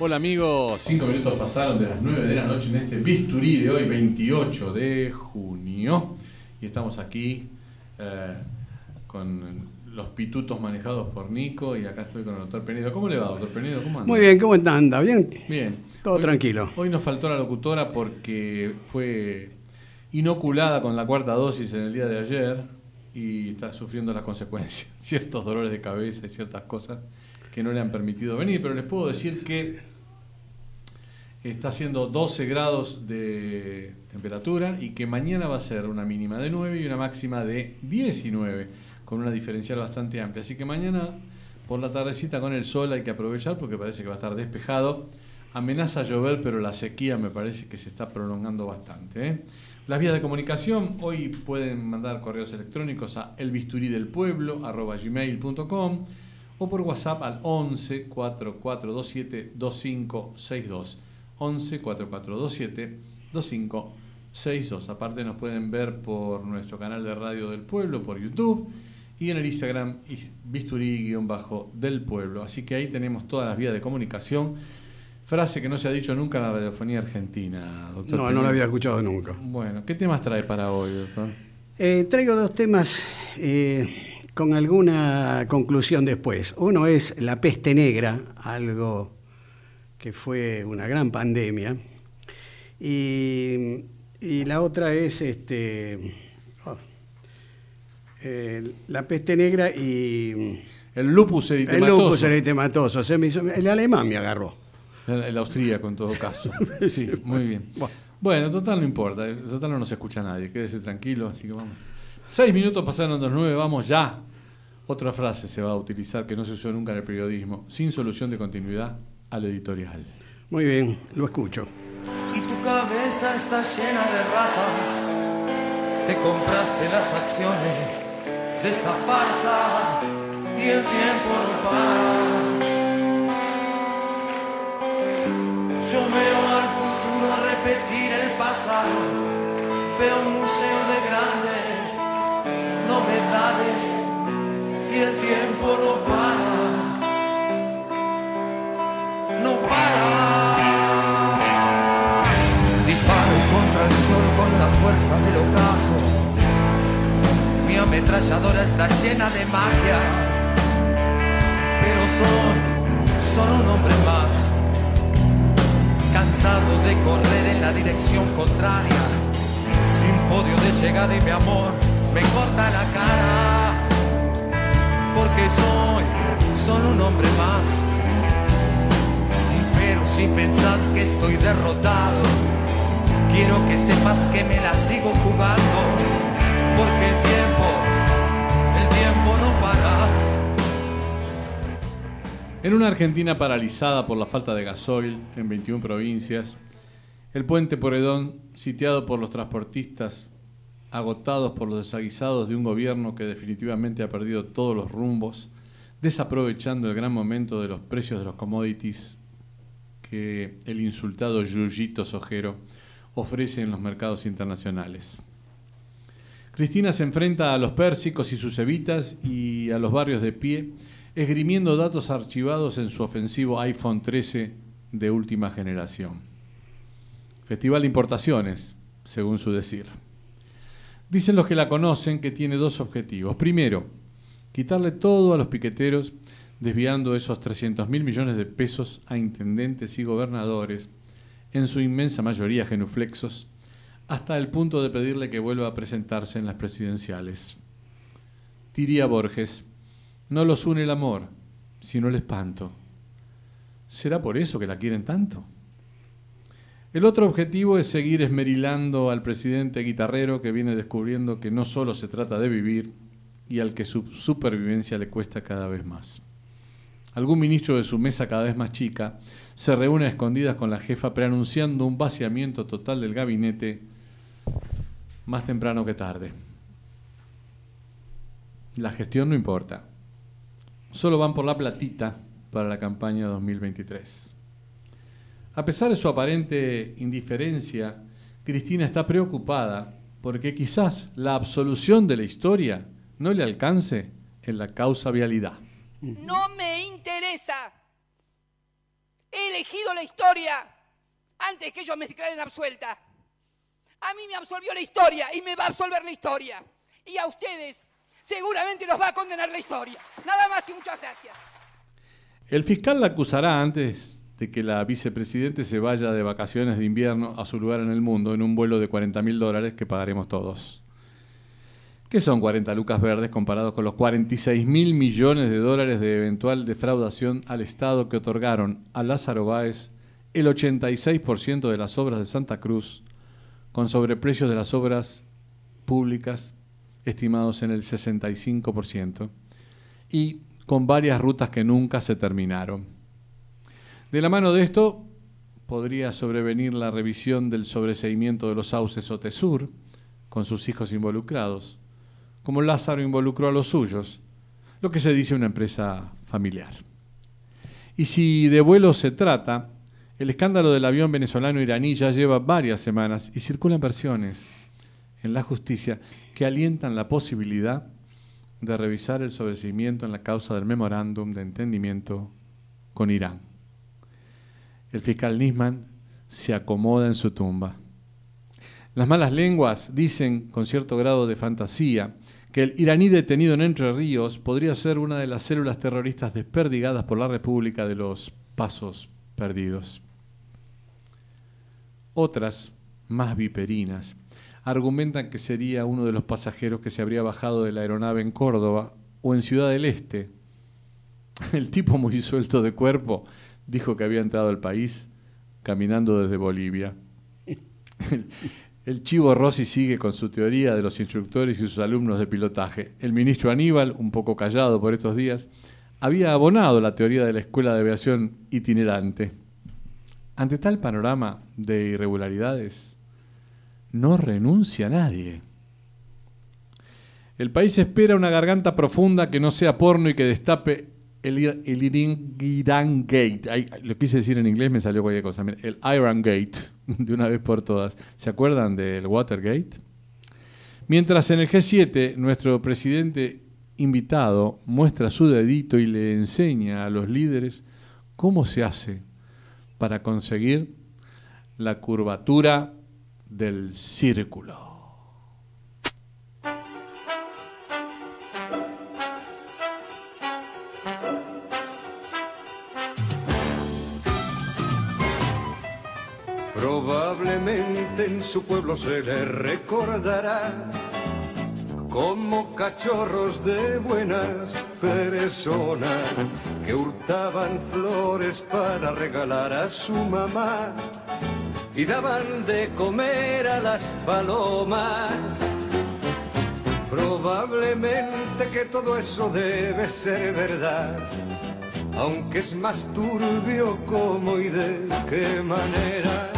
Hola amigos, cinco minutos pasaron de las 9 de la noche en este bisturí de hoy, 28 de junio. Y estamos aquí eh, con los pitutos manejados por Nico y acá estoy con el doctor Penedo. ¿Cómo le va, doctor Penedo? ¿Cómo anda? Muy bien, ¿cómo anda? ¿Bien? Bien. Todo Hoy- tranquilo. Hoy nos faltó la locutora porque fue inoculada con la cuarta dosis en el día de ayer y está sufriendo las consecuencias. Ciertos dolores de cabeza y ciertas cosas que no le han permitido venir, pero les puedo decir que está haciendo 12 grados de temperatura y que mañana va a ser una mínima de 9 y una máxima de 19, con una diferencial bastante amplia. Así que mañana por la tardecita con el sol hay que aprovechar porque parece que va a estar despejado. Amenaza a llover, pero la sequía me parece que se está prolongando bastante. ¿eh? Las vías de comunicación, hoy pueden mandar correos electrónicos a elbisturidelpueblo.gmail.com o por WhatsApp al 11 4427 2562. 11 4427 2562. Aparte nos pueden ver por nuestro canal de radio del pueblo, por YouTube y en el Instagram is- bisturí-del pueblo. Así que ahí tenemos todas las vías de comunicación. Frase que no se ha dicho nunca en la radiofonía argentina, doctor. No, no lo había escuchado nunca. Bueno, ¿qué temas trae para hoy, doctor? Eh, traigo dos temas eh, con alguna conclusión después. Uno es la peste negra, algo que fue una gran pandemia. Y, y la otra es este, oh, eh, la peste negra y El lupus el eritematoso. lupus eritematoso. Se me hizo- el alemán me agarró. El, el austríaco en todo caso. Sí, muy bien. Bueno, total no importa, total no nos escucha nadie, quédese tranquilo, así que vamos. Seis minutos pasaron las nueve, vamos ya. Otra frase se va a utilizar que no se usó nunca en el periodismo, sin solución de continuidad al editorial. Muy bien, lo escucho. y tu cabeza está llena de ratas. Te compraste las acciones de esta farsa y el tiempo no para. Yo veo al futuro repetir el pasado, veo un museo de grandes novedades y el tiempo no para. La fuerza del ocaso. Mi ametralladora está llena de magias. Pero soy solo un hombre más. Cansado de correr en la dirección contraria. Sin podio de llegada y mi amor me corta la cara. Porque soy solo un hombre más. Pero si pensás que estoy derrotado, quiero que sepas que me la sigo jugando. Porque el tiempo, el tiempo no para. En una Argentina paralizada por la falta de gasoil en 21 provincias, el puente Poredón, sitiado por los transportistas, agotados por los desaguisados de un gobierno que definitivamente ha perdido todos los rumbos, desaprovechando el gran momento de los precios de los commodities que el insultado Yuyito Sojero ofrece en los mercados internacionales. Cristina se enfrenta a los pérsicos y sus evitas y a los barrios de pie, esgrimiendo datos archivados en su ofensivo iPhone 13 de última generación. Festival de Importaciones, según su decir. Dicen los que la conocen que tiene dos objetivos. Primero, quitarle todo a los piqueteros, desviando esos 300 mil millones de pesos a intendentes y gobernadores, en su inmensa mayoría genuflexos, hasta el punto de pedirle que vuelva a presentarse en las presidenciales. Diría Borges, no los une el amor, sino el espanto. ¿Será por eso que la quieren tanto? El otro objetivo es seguir esmerilando al presidente guitarrero que viene descubriendo que no solo se trata de vivir y al que su supervivencia le cuesta cada vez más. Algún ministro de su mesa cada vez más chica se reúne a escondidas con la jefa preanunciando un vaciamiento total del gabinete más temprano que tarde. La gestión no importa. Solo van por la platita para la campaña 2023. A pesar de su aparente indiferencia, Cristina está preocupada porque quizás la absolución de la historia no le alcance en la causa vialidad. No me interesa. He elegido la historia antes que ellos me declaren absuelta. A mí me absolvió la historia y me va a absolver la historia. Y a ustedes seguramente los va a condenar la historia. Nada más y muchas gracias. El fiscal la acusará antes de que la vicepresidente se vaya de vacaciones de invierno a su lugar en el mundo en un vuelo de 40 mil dólares que pagaremos todos. ¿Qué son 40 lucas verdes comparados con los 46 mil millones de dólares de eventual defraudación al Estado que otorgaron a Lázaro Báez el 86% de las obras de Santa Cruz, con sobreprecios de las obras públicas estimados en el 65%, y con varias rutas que nunca se terminaron. De la mano de esto podría sobrevenir la revisión del sobreseimiento de los sauces Otesur, con sus hijos involucrados, como Lázaro involucró a los suyos, lo que se dice una empresa familiar. Y si de vuelo se trata, el escándalo del avión venezolano-iraní ya lleva varias semanas y circulan versiones en la justicia que alientan la posibilidad de revisar el sobreseimiento en la causa del memorándum de entendimiento con Irán. El fiscal Nisman se acomoda en su tumba. Las malas lenguas dicen con cierto grado de fantasía que el iraní detenido en Entre Ríos podría ser una de las células terroristas desperdigadas por la República de los Pasos Perdidos. Otras, más viperinas, argumentan que sería uno de los pasajeros que se habría bajado de la aeronave en Córdoba o en Ciudad del Este. El tipo muy suelto de cuerpo dijo que había entrado al país caminando desde Bolivia. El chivo Rossi sigue con su teoría de los instructores y sus alumnos de pilotaje. El ministro Aníbal, un poco callado por estos días, había abonado la teoría de la escuela de aviación itinerante. Ante tal panorama de irregularidades, no renuncia nadie. El país espera una garganta profunda que no sea porno y que destape el, Iran Gate. lo quise decir en inglés, me salió cualquier cosa. El Iran Gate, de una vez por todas. ¿Se acuerdan del Watergate? Mientras en el G7 nuestro presidente invitado muestra su dedito y le enseña a los líderes cómo se hace para conseguir la curvatura del círculo. Probablemente en su pueblo se le recordará como cachorros de buenas personas que hurtaban flores para regalar a su mamá y daban de comer a las palomas. Probablemente que todo eso debe ser verdad, aunque es más turbio cómo y de qué manera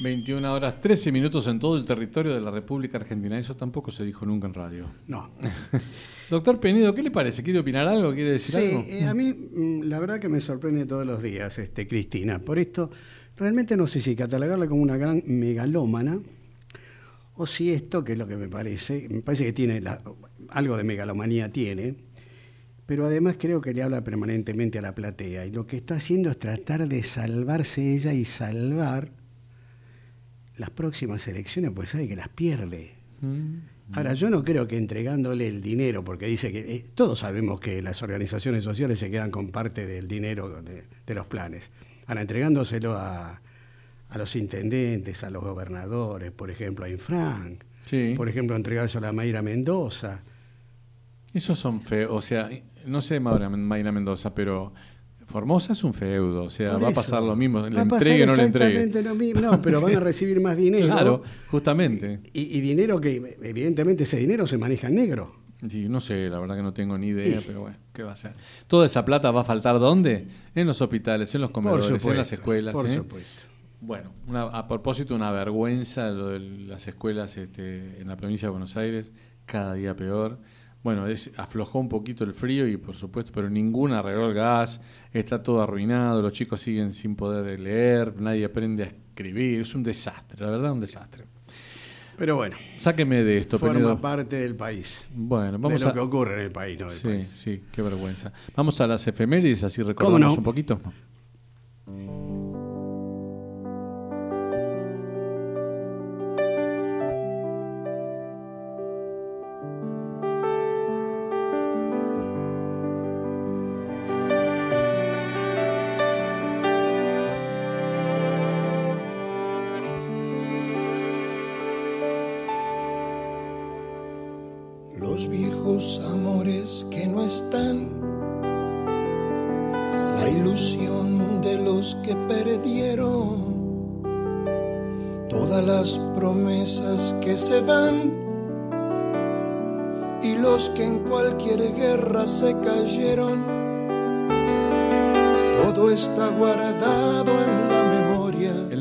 21 horas 13 minutos en todo el territorio de la República Argentina. Eso tampoco se dijo nunca en radio. No. Doctor Penido, ¿qué le parece? ¿Quiere opinar algo? ¿Quiere decir algo? Sí, eh, a mí mm, la verdad que me sorprende todos los días, este, Cristina. Por esto, realmente no sé si catalogarla como una gran megalómana o si esto, que es lo que me parece, me parece que tiene la- algo de megalomanía tiene, pero además creo que le habla permanentemente a la platea y lo que está haciendo es tratar de salvarse ella y salvar las próximas elecciones, pues sabe que las pierde. Mm. Ahora, yo no creo que entregándole el dinero, porque dice que eh, todos sabemos que las organizaciones sociales se quedan con parte del dinero de, de los planes. Ahora, entregándoselo a, a los intendentes, a los gobernadores, por ejemplo, a Infranc, Sí. por ejemplo, entregárselo a Mayra Mendoza. Esos son feos. O sea, no sé Mayra Mendoza, pero Formosa es un feudo. O sea, Por va a eso. pasar lo mismo. Le entregue o no le entregue. lo mismo. No, pero van a recibir más dinero. Claro, justamente. Y, y dinero que, evidentemente, ese dinero se maneja en negro. Sí, no sé, la verdad que no tengo ni idea, pero bueno, ¿qué va a ser? Toda esa plata va a faltar ¿dónde? En los hospitales, en los comedores, en las supuesto, escuelas. por ¿eh? supuesto. Bueno, una- a propósito, una vergüenza lo de las escuelas este, en la provincia de Buenos Aires, cada día peor. Bueno, es- aflojó un poquito el frío y por supuesto, pero ninguna arregló el gas, está todo arruinado, los chicos siguen sin poder leer, nadie aprende a escribir, es un desastre, la verdad un desastre. Pero bueno, Sáqueme de esto, forma Penedo. parte del país. Bueno, vamos de lo a... que ocurre en el país, no del Sí, país. sí, qué vergüenza. Vamos a las efemérides, así recordamos no? un poquito.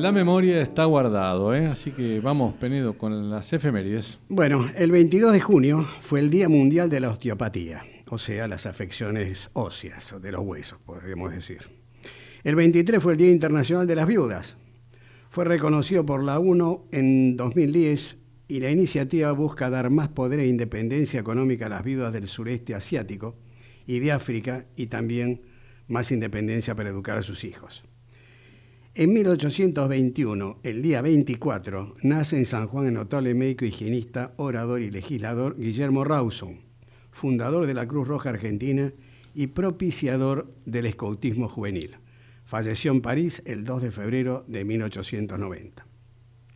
La memoria está guardado, ¿eh? así que vamos, Penedo, con las efemérides. Bueno, el 22 de junio fue el Día Mundial de la Osteopatía, o sea, las afecciones óseas de los huesos, podríamos decir. El 23 fue el Día Internacional de las Viudas. Fue reconocido por la ONU en 2010 y la iniciativa busca dar más poder e independencia económica a las viudas del sureste asiático y de África y también más independencia para educar a sus hijos. En 1821, el día 24, nace en San Juan el notable médico, higienista, orador y legislador Guillermo Rawson, fundador de la Cruz Roja Argentina y propiciador del escoutismo juvenil. Falleció en París el 2 de febrero de 1890.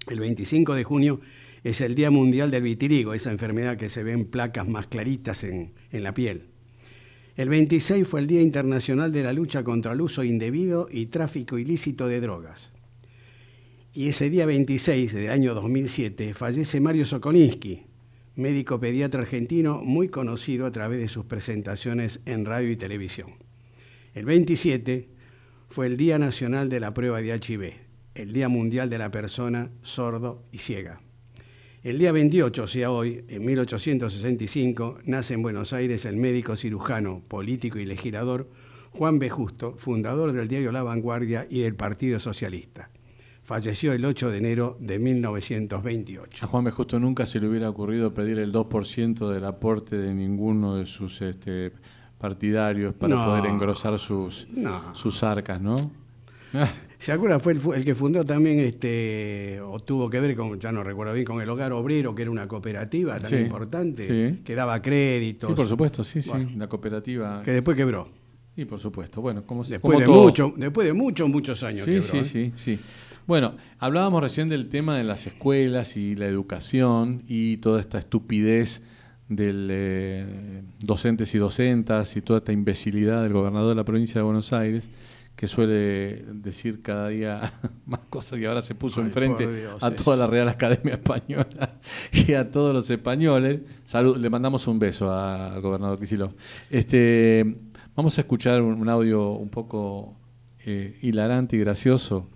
El 25 de junio es el Día Mundial del Vitiligo, esa enfermedad que se ve en placas más claritas en, en la piel. El 26 fue el Día Internacional de la Lucha contra el Uso Indebido y Tráfico Ilícito de Drogas. Y ese día 26 del año 2007 fallece Mario Sokolinsky, médico pediatra argentino muy conocido a través de sus presentaciones en radio y televisión. El 27 fue el Día Nacional de la Prueba de HIV, el Día Mundial de la Persona Sordo y Ciega. El día 28, o sea hoy, en 1865, nace en Buenos Aires el médico cirujano, político y legislador Juan B. Justo, fundador del diario La Vanguardia y del Partido Socialista. Falleció el 8 de enero de 1928. A Juan B. Justo nunca se le hubiera ocurrido pedir el 2% del aporte de ninguno de sus este, partidarios para No. poder engrosar sus, No. sus arcas, ¿no? ¿Se acuerda? Fue el, que fundó también, este, o tuvo que ver con, ya no recuerdo bien, con el Hogar Obrero, que era una cooperativa tan Sí, importante, sí. que daba créditos. Sí, por supuesto, sí, sí. La cooperativa. Que después quebró. Y por supuesto, bueno, como, Después como de, todo. mucho, después de muchos, muchos años. Sí, quebró, sí, ¿eh? sí, sí. Bueno, hablábamos recién del tema de las escuelas y la educación y toda esta estupidez del eh, docentes y docentas y toda esta imbecilidad del gobernador de la provincia de Buenos Aires que suele decir cada día más cosas y ahora se puso Ay, enfrente Dios, a toda la Real Academia Española y a todos los españoles. Salud, le mandamos un beso al gobernador Kicillof. Este, vamos a escuchar un, un audio un poco eh, hilarante y gracioso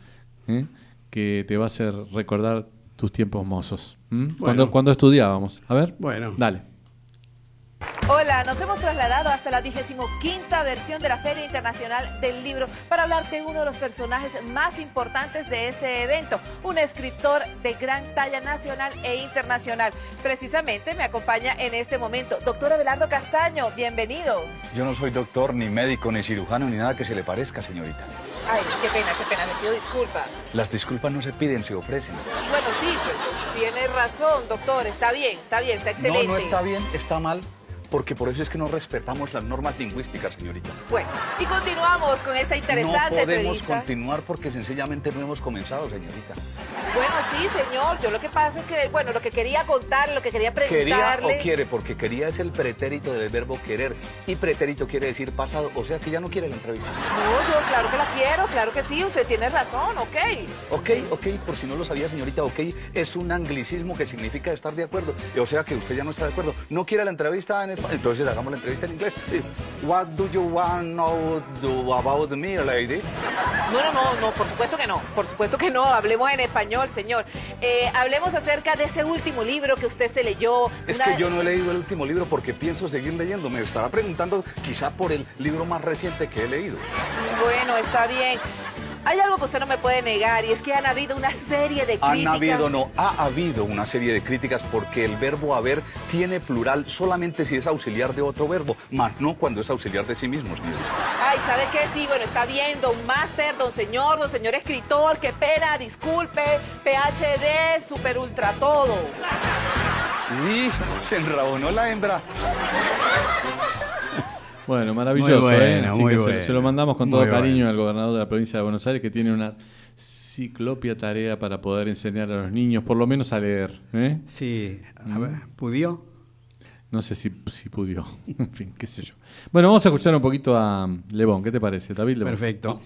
¿eh? que te va a hacer recordar tus tiempos mozos. Cuando, cuando estudiábamos. A ver. Bueno. Dale. Hola, nos hemos trasladado hasta la vigésimo quinta versión de la Feria Internacional del Libro para hablar de uno de los personajes más importantes de este evento, un escritor de gran talla nacional e internacional. Precisamente me acompaña en este momento doctor Abelardo Castaño, bienvenido. Yo no soy doctor, ni médico, ni cirujano, ni nada que se le parezca, señorita. Ay, qué pena, qué pena, me pido disculpas. Las disculpas no se piden, se ofrecen. Bueno, sí, pues tiene razón, doctor, está bien, está bien, está excelente. No, no está bien, está mal, porque por eso es que no respetamos las normas lingüísticas, señorita. Bueno, y continuamos con esta interesante no podemos entrevista. continuar porque sencillamente no hemos comenzado, señorita. Bueno, sí, señor. Yo lo que pasa es que, bueno, lo que quería contarle, lo que quería Quería preguntarle. o quiere, porque quería es el pretérito del verbo querer. Y pretérito quiere decir pasado, o sea que ya no quiere la entrevista. No, yo claro que la quiero, claro que sí, usted tiene razón, ok. Ok, ok, por si no lo sabía, señorita, ok, es un anglicismo que significa estar de acuerdo. O sea que usted ya no está de acuerdo. No quiere la entrevista en español, entonces hagamos la entrevista en inglés. What do you want to know do about me, lady? No, no, no, no, por supuesto que no, por supuesto que no, hablemos en español, señor. Eh, hablemos acerca de ese último libro que usted se leyó. Es una- que yo no he leído el último libro porque pienso seguir leyendo. Me estará preguntando quizá por el libro más reciente que he leído. Bueno, está bien. Hay algo que usted no me puede negar y es que han habido una serie de críticas. Han habido, no, ha habido una serie de críticas porque el verbo haber tiene plural solamente si es auxiliar de otro verbo, más no cuando es auxiliar de sí mismo, señores. Ay, ¿sabe qué? Sí, bueno, está bien, don Master, don señor, don señor escritor, qué pena, disculpe, PhD, super ultra todo. Uy, se enrabonó la hembra. Bueno, maravilloso. Muy ¿eh? Así muy que se- lo mandamos con Muy todo cariño al gobernador de la provincia de Buenos Aires que tiene una ciclopia tarea para poder enseñar a los niños, por lo menos a leer. ¿eh? Sí, a ver, ¿pudió? No sé si, si pudió. en fin, qué sé yo. Bueno, vamos a escuchar un poquito a Lebón. ¿Qué te parece, David Lebón? Perfecto.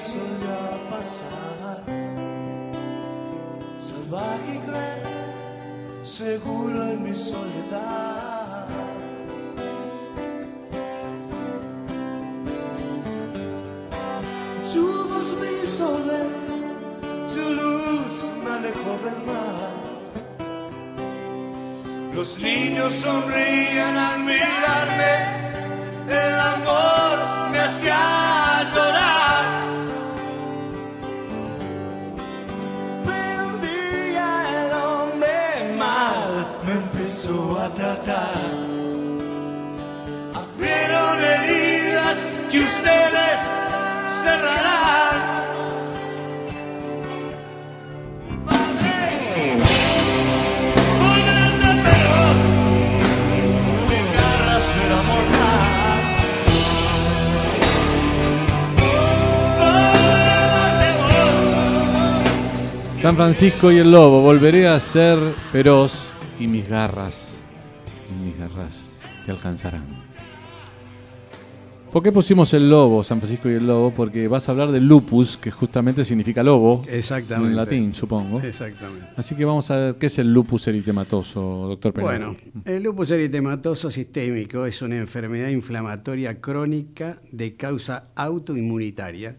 Ya pasar. Salvaje y cruel seguro en mi soledad. Tu voz me tu luz me alejó del mar. Los niños sonrían al mirarme, San Francisco y el lobo. Volveré a ser feroz y mis garras, mis garras te alcanzarán. ¿Por qué pusimos el lobo, San Francisco y el lobo? Porque vas a hablar del lupus, que justamente significa lobo. Exactamente. En latín, supongo. Exactamente. Así que vamos a ver qué es el lupus eritematoso, doctor Penal. Bueno, el lupus eritematoso sistémico es una enfermedad inflamatoria crónica de causa autoinmunitaria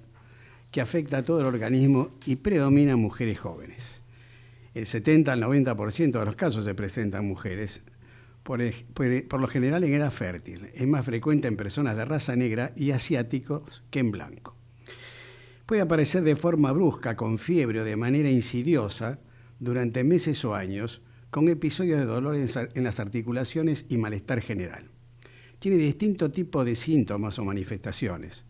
que afecta a todo el organismo y predomina en mujeres jóvenes. El 70 al 90% de los casos se presentan en mujeres, por, lo general en edad fértil. Es más frecuente en personas de raza negra y asiáticos que en blanco. Puede aparecer de forma brusca, con fiebre o de manera insidiosa, durante meses o años con episodios de dolor en las articulaciones y malestar general. Tiene distinto tipo de síntomas o manifestaciones.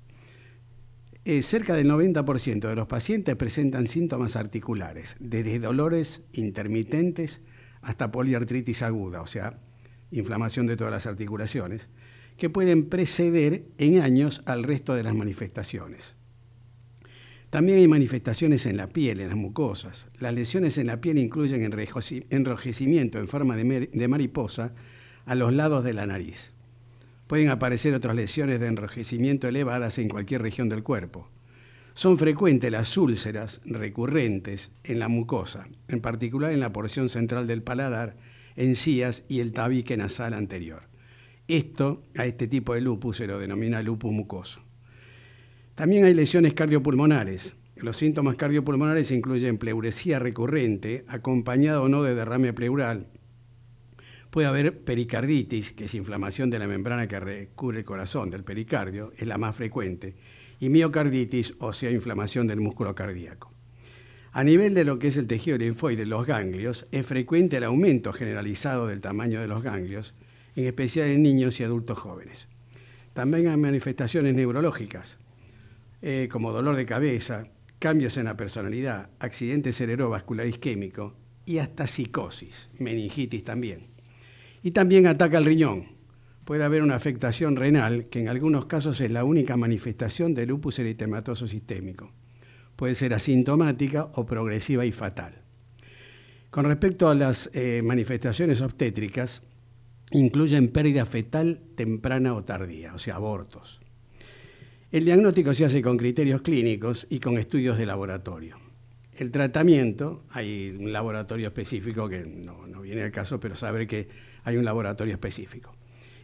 Eh, cerca del 90% de los pacientes presentan síntomas articulares, desde dolores intermitentes hasta poliartritis aguda, o sea, inflamación de todas las articulaciones, que pueden preceder en años al resto de las manifestaciones. También hay manifestaciones en la piel, en las mucosas. Las lesiones en la piel incluyen enrojecimiento en forma de mariposa a los lados de la nariz. Pueden aparecer otras lesiones de enrojecimiento elevadas en cualquier región del cuerpo. Son frecuentes las úlceras recurrentes en la mucosa, en particular en la porción central del paladar, encías y el tabique nasal anterior. Esto, a este tipo de lupus, se lo denomina lupus mucoso. También hay lesiones cardiopulmonares. Los síntomas cardiopulmonares incluyen pleuresía recurrente, acompañada o no de derrame pleural. Puede haber pericarditis, que es inflamación de la membrana que recubre el corazón, del pericardio, es la más frecuente, y miocarditis, o sea, inflamación del músculo cardíaco. A nivel de lo que es el tejido linfoide, los ganglios, es frecuente el aumento generalizado del tamaño de los ganglios, en especial en niños y adultos jóvenes. También hay manifestaciones neurológicas, eh, como dolor de cabeza, cambios en la personalidad, accidente cerebrovascular isquémico y hasta psicosis, meningitis también. Y también ataca el riñón. Puede haber una afectación renal, que en algunos casos es la única manifestación del lupus eritematoso sistémico. Puede ser asintomática o progresiva y fatal. Con respecto a las eh, manifestaciones obstétricas, incluyen pérdida fetal temprana o tardía, o sea, abortos. El diagnóstico se hace con criterios clínicos y con estudios de laboratorio. El tratamiento, hay un laboratorio específico que no, viene al caso, pero saber que hay un laboratorio específico.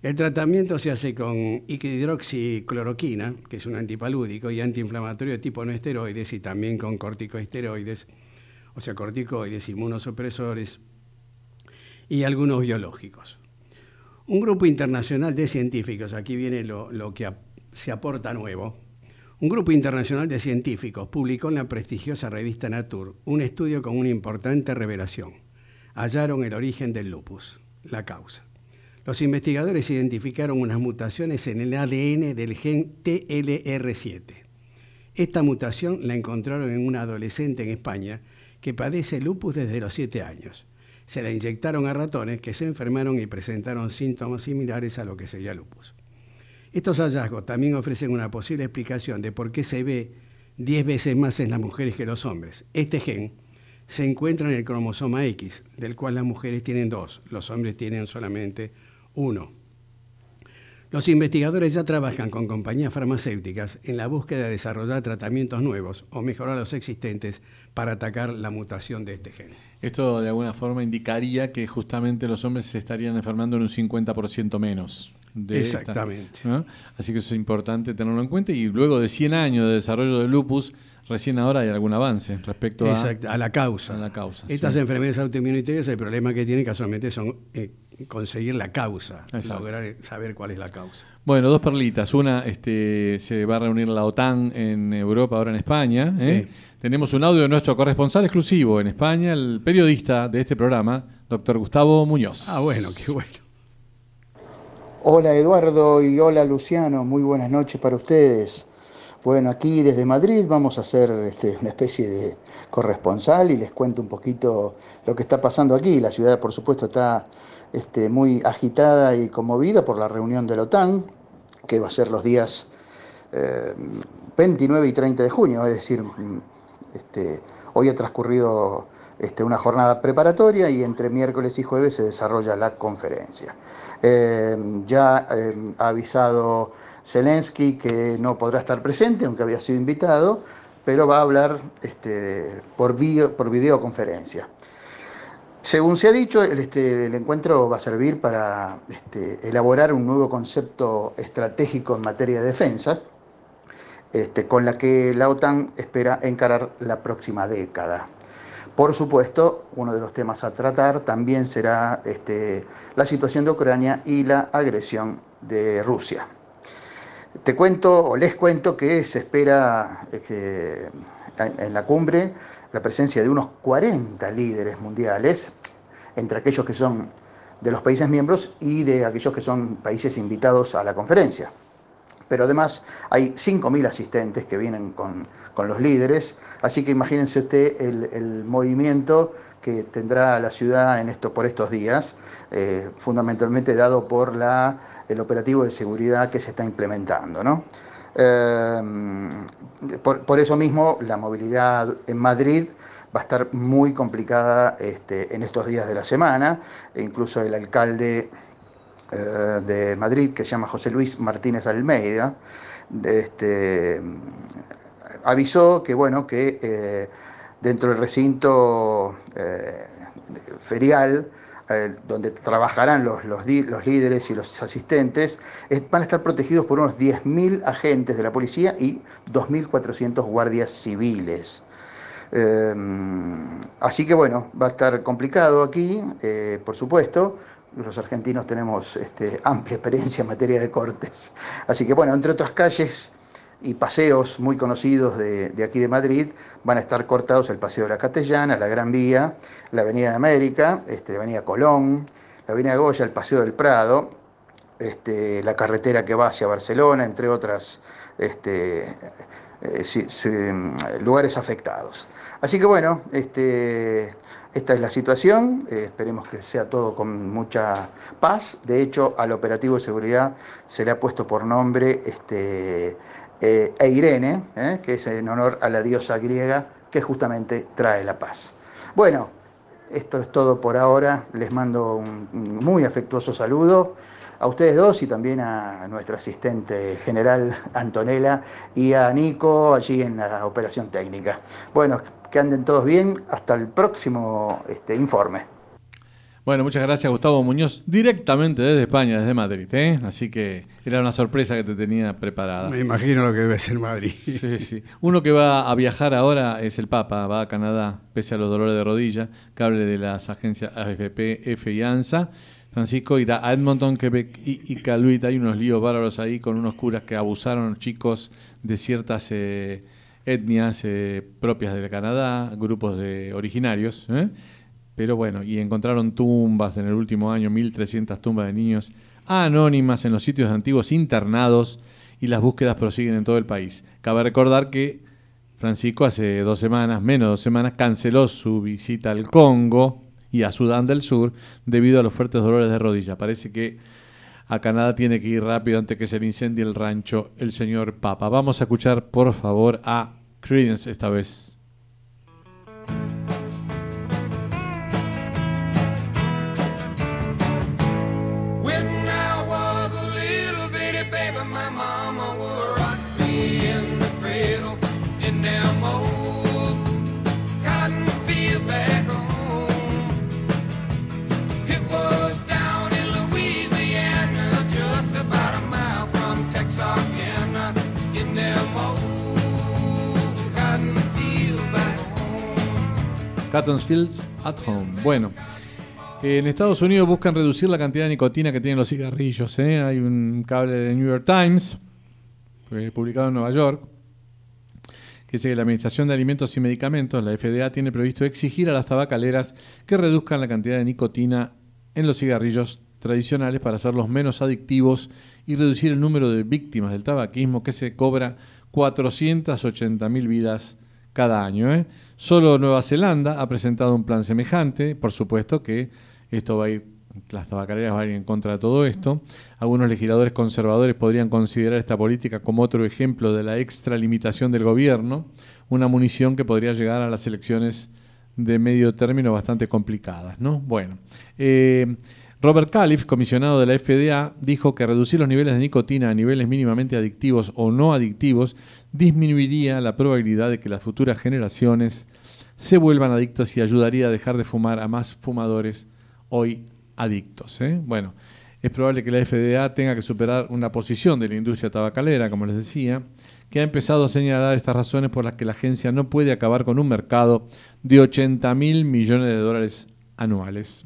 El tratamiento se hace con hidroxicloroquina, que es un antipalúdico y antiinflamatorio de tipo no esteroides, y también con corticosteroides, o sea, corticoides, inmunosupresores y algunos biológicos. Un grupo internacional de científicos, aquí viene lo, lo que se aporta nuevo. Un grupo internacional de científicos publicó en la prestigiosa revista Nature un estudio con una importante revelación. Hallaron el origen del lupus, la causa. Los investigadores identificaron unas mutaciones en el ADN del gen TLR7. Esta mutación la encontraron en una adolescente en España que padece lupus desde los 7 años. Se la inyectaron a ratones que se enfermaron y presentaron síntomas similares a lo que sería lupus. Estos hallazgos también ofrecen una posible explicación de por qué se ve 10 veces más en las mujeres que los hombres. Este gen se encuentra en el cromosoma X, del cual las mujeres tienen dos, los hombres tienen solamente uno. Los investigadores ya trabajan con compañías farmacéuticas en la búsqueda de desarrollar tratamientos nuevos o mejorar los existentes para atacar la mutación de este gen. Esto de alguna forma indicaría que justamente los hombres se estarían enfermando en un 50% menos. Exactamente. Así que eso es importante tenerlo en cuenta. Y luego de 100 años de desarrollo de lupus, recién ahora hay algún avance respecto a, la causa. A la causa Estas enfermedades autoinmunitarias, el problema que tienen casualmente son eh, conseguir la causa, lograr saber cuál es la causa. Bueno, dos perlitas. Una, este, se va a reunir la OTAN en Europa, ahora en España. ¿eh? Tenemos un audio de nuestro corresponsal exclusivo en España, el periodista de este programa, doctor Gustavo Muñoz. Ah, bueno, qué bueno. Hola Eduardo y hola Luciano, muy buenas noches para ustedes. Bueno, aquí desde Madrid vamos a hacer este, una especie de corresponsal y les cuento un poquito lo que está pasando aquí. La ciudad, por supuesto, está este, muy agitada y conmovida por la reunión de la OTAN, que va a ser los días 29 eh, y 30 de junio, es decir, mm, este, hoy ha transcurrido este, una jornada preparatoria y entre miércoles y jueves se desarrolla la conferencia. Eh, ya eh, ha avisado Zelensky que no podrá estar presente, aunque había sido invitado, pero va a hablar por, por videoconferencia. Según se ha dicho, el, este, el encuentro va a servir para este, elaborar un nuevo concepto estratégico en materia de defensa, este, con la que la OTAN espera encarar la próxima década. Por supuesto, uno de los temas a tratar también será la situación de Ucrania y la agresión de Rusia. Te cuento o les cuento que se espera que en la cumbre la presencia de unos 40 líderes mundiales, entre aquellos que son de los países miembros y de aquellos que son países invitados a la conferencia. Pero además hay 5.000 asistentes que vienen con, los líderes, así que imagínense usted el, movimiento que tendrá la ciudad en esto, por estos días, eh, fundamentalmente dado por la, el operativo de seguridad que se está implementando. ¿no? Em, por, eso mismo, la movilidad en Madrid va a estar muy complicada este, en estos días de la semana. E incluso el alcalde eh, de Madrid, que se llama José Luis Martínez Almeida, este, avisó que, bueno, que eh, dentro del recinto eh, ferial donde trabajarán los, los, líderes y los asistentes, van a estar protegidos por unos 10.000 agentes de la policía y 2.400 guardias civiles. Em, así que bueno, va a estar complicado aquí, eh, por supuesto. Los argentinos tenemos este, amplia experiencia en materia de cortes. Así que bueno, entre otras calles y paseos muy conocidos de, aquí de Madrid van a estar cortados el Paseo de la Castellana, la Gran Vía, la Avenida de América, este, la Avenida Colón, la Avenida Goya, el Paseo del Prado, este, la carretera que va hacia Barcelona, entre otras este, eh, lugares afectados. Así que bueno, este, esta es la situación, eh, esperemos que sea todo con mucha paz. De hecho, al operativo de seguridad se le ha puesto por nombre este, eh, e que es en honor a la diosa griega que justamente trae la paz. Bueno, esto es todo por ahora. Les mando un muy afectuoso saludo a ustedes dos y también a nuestra asistente general Antonella y a Nico allí en la operación técnica. Bueno, que anden todos bien. Hasta el próximo este, informe. Bueno, muchas gracias Gustavo Muñoz, directamente desde España, desde Madrid. ¿eh? Así que era una sorpresa que te tenía preparada. Me imagino lo que debe ser Madrid. Sí, sí. Uno que va a viajar ahora es el Papa, va a Canadá, pese a los dolores de rodilla, cable de las agencias AFP, F y ANSA. Francisco irá a Edmonton, Quebec y Iqaluit. Hay unos líos bárbaros ahí con unos curas que abusaron chicos de ciertas eh, etnias eh, propias de Canadá, grupos de originarios. ¿eh? Pero bueno, y encontraron tumbas en el último año, 1.300 tumbas de niños anónimas en los sitios antiguos internados y las búsquedas prosiguen en todo el país. Cabe recordar que Francisco hace dos semanas, menos de dos semanas, canceló su visita al Congo y a Sudán del Sur debido a los fuertes dolores de rodilla. Parece que a Canadá tiene que ir rápido antes que se le incendie el rancho el señor Papa. Vamos a escuchar por favor a Credence esta vez. Fields at Home. Bueno, en Estados Unidos buscan reducir la cantidad de nicotina que tienen los cigarrillos. ¿eh? Hay un cable de New York Times, eh, publicado en Nueva York, que dice que la Administración de Alimentos y Medicamentos, la FDA, tiene previsto exigir a las tabacaleras que reduzcan la cantidad de nicotina en los cigarrillos tradicionales para hacerlos menos adictivos y reducir el número de víctimas del tabaquismo que se cobra 480.000 vidas cada año. ¿eh? Solo Nueva Zelanda ha presentado un plan semejante, por supuesto que esto va a ir, las tabacaleras van a ir en contra de todo esto. Algunos legisladores conservadores podrían considerar esta política como otro ejemplo de la extralimitación del gobierno, una munición que podría llegar a las elecciones de medio término bastante complicadas. ¿no? Bueno, eh, Robert Califf, comisionado de la FDA, dijo que reducir los niveles de nicotina a niveles mínimamente adictivos o no adictivos disminuiría la probabilidad de que las futuras generaciones se vuelvan adictos y ayudaría a dejar de fumar a más fumadores hoy adictos. ¿eh? Bueno, es probable que la FDA tenga que superar una posición de la industria tabacalera, como les decía, que ha empezado a señalar estas razones por las que la agencia no puede acabar con un mercado de 80 mil millones de dólares anuales.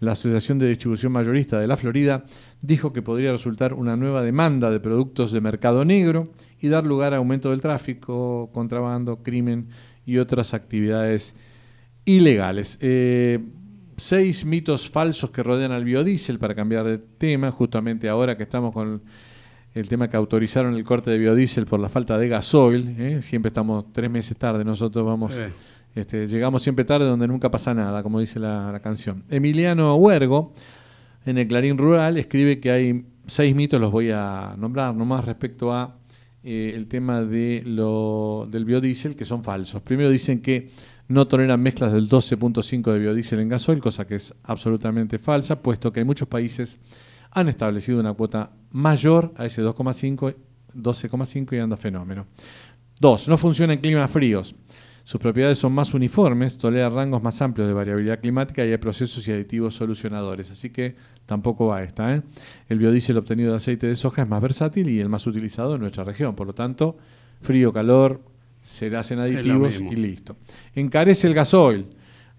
La Asociación de Distribución Mayorista de la Florida dijo que podría resultar una nueva demanda de productos de mercado negro y dar lugar a aumento del tráfico, contrabando, crimen y otras actividades ilegales. Eh, seis mitos falsos que rodean al biodiesel para cambiar de tema, justamente ahora que estamos con el tema que autorizaron el corte de biodiesel por la falta de gasoil. ¿eh? Siempre estamos tres meses tarde, nosotros vamos, este, llegamos siempre tarde donde nunca pasa nada, como dice la, canción. Emiliano Huergo, en el Clarín Rural, escribe que hay seis mitos, los voy a nombrar nomás respecto a eh, el tema de lo, del biodiesel, que son falsos. Primero dicen que no toleran mezclas del 12.5 de biodiesel en gasoil, cosa que es absolutamente falsa, puesto que hay muchos países han establecido una cuota mayor a ese 2,5, 12,5 y anda fenómeno. Dos, no funciona en climas fríos. Sus propiedades son más uniformes, tolera rangos más amplios de variabilidad climática y hay procesos y aditivos solucionadores. Así que tampoco va esta. ¿eh? El biodiesel obtenido de aceite de soja es más versátil y el más utilizado en nuestra región. Por lo tanto, frío, calor, se hacen aditivos y listo. Encarece el gasoil.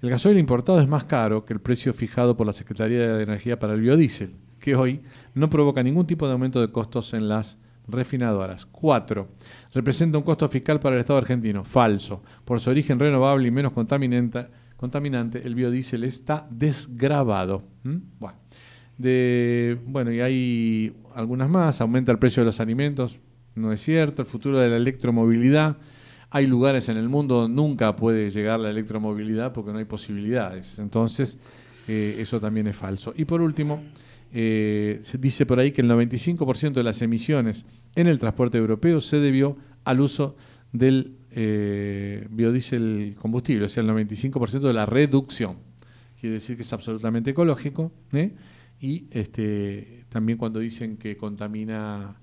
El gasoil importado es más caro que el precio fijado por la Secretaría de Energía para el biodiesel que hoy no provoca ningún tipo de aumento de costos en las refinadoras. Cuatro, representa un costo fiscal para el Estado argentino. Falso. Por su origen renovable y menos contaminante, el biodiesel está desgravado. ¿Mm? Bueno, y hay algunas más. Aumenta el precio de los alimentos. No es cierto. El futuro de la electromovilidad. Hay lugares en el mundo donde nunca puede llegar la electromovilidad porque no hay posibilidades. Entonces, eh, eso también es falso. Y por último, eh, se dice por ahí que el 95% de las emisiones en el transporte europeo se debió al uso del eh, biodiesel combustible, o sea, el 95% de la reducción. Quiere decir que es absolutamente ecológico. ¿eh? Y este, también cuando dicen que contamina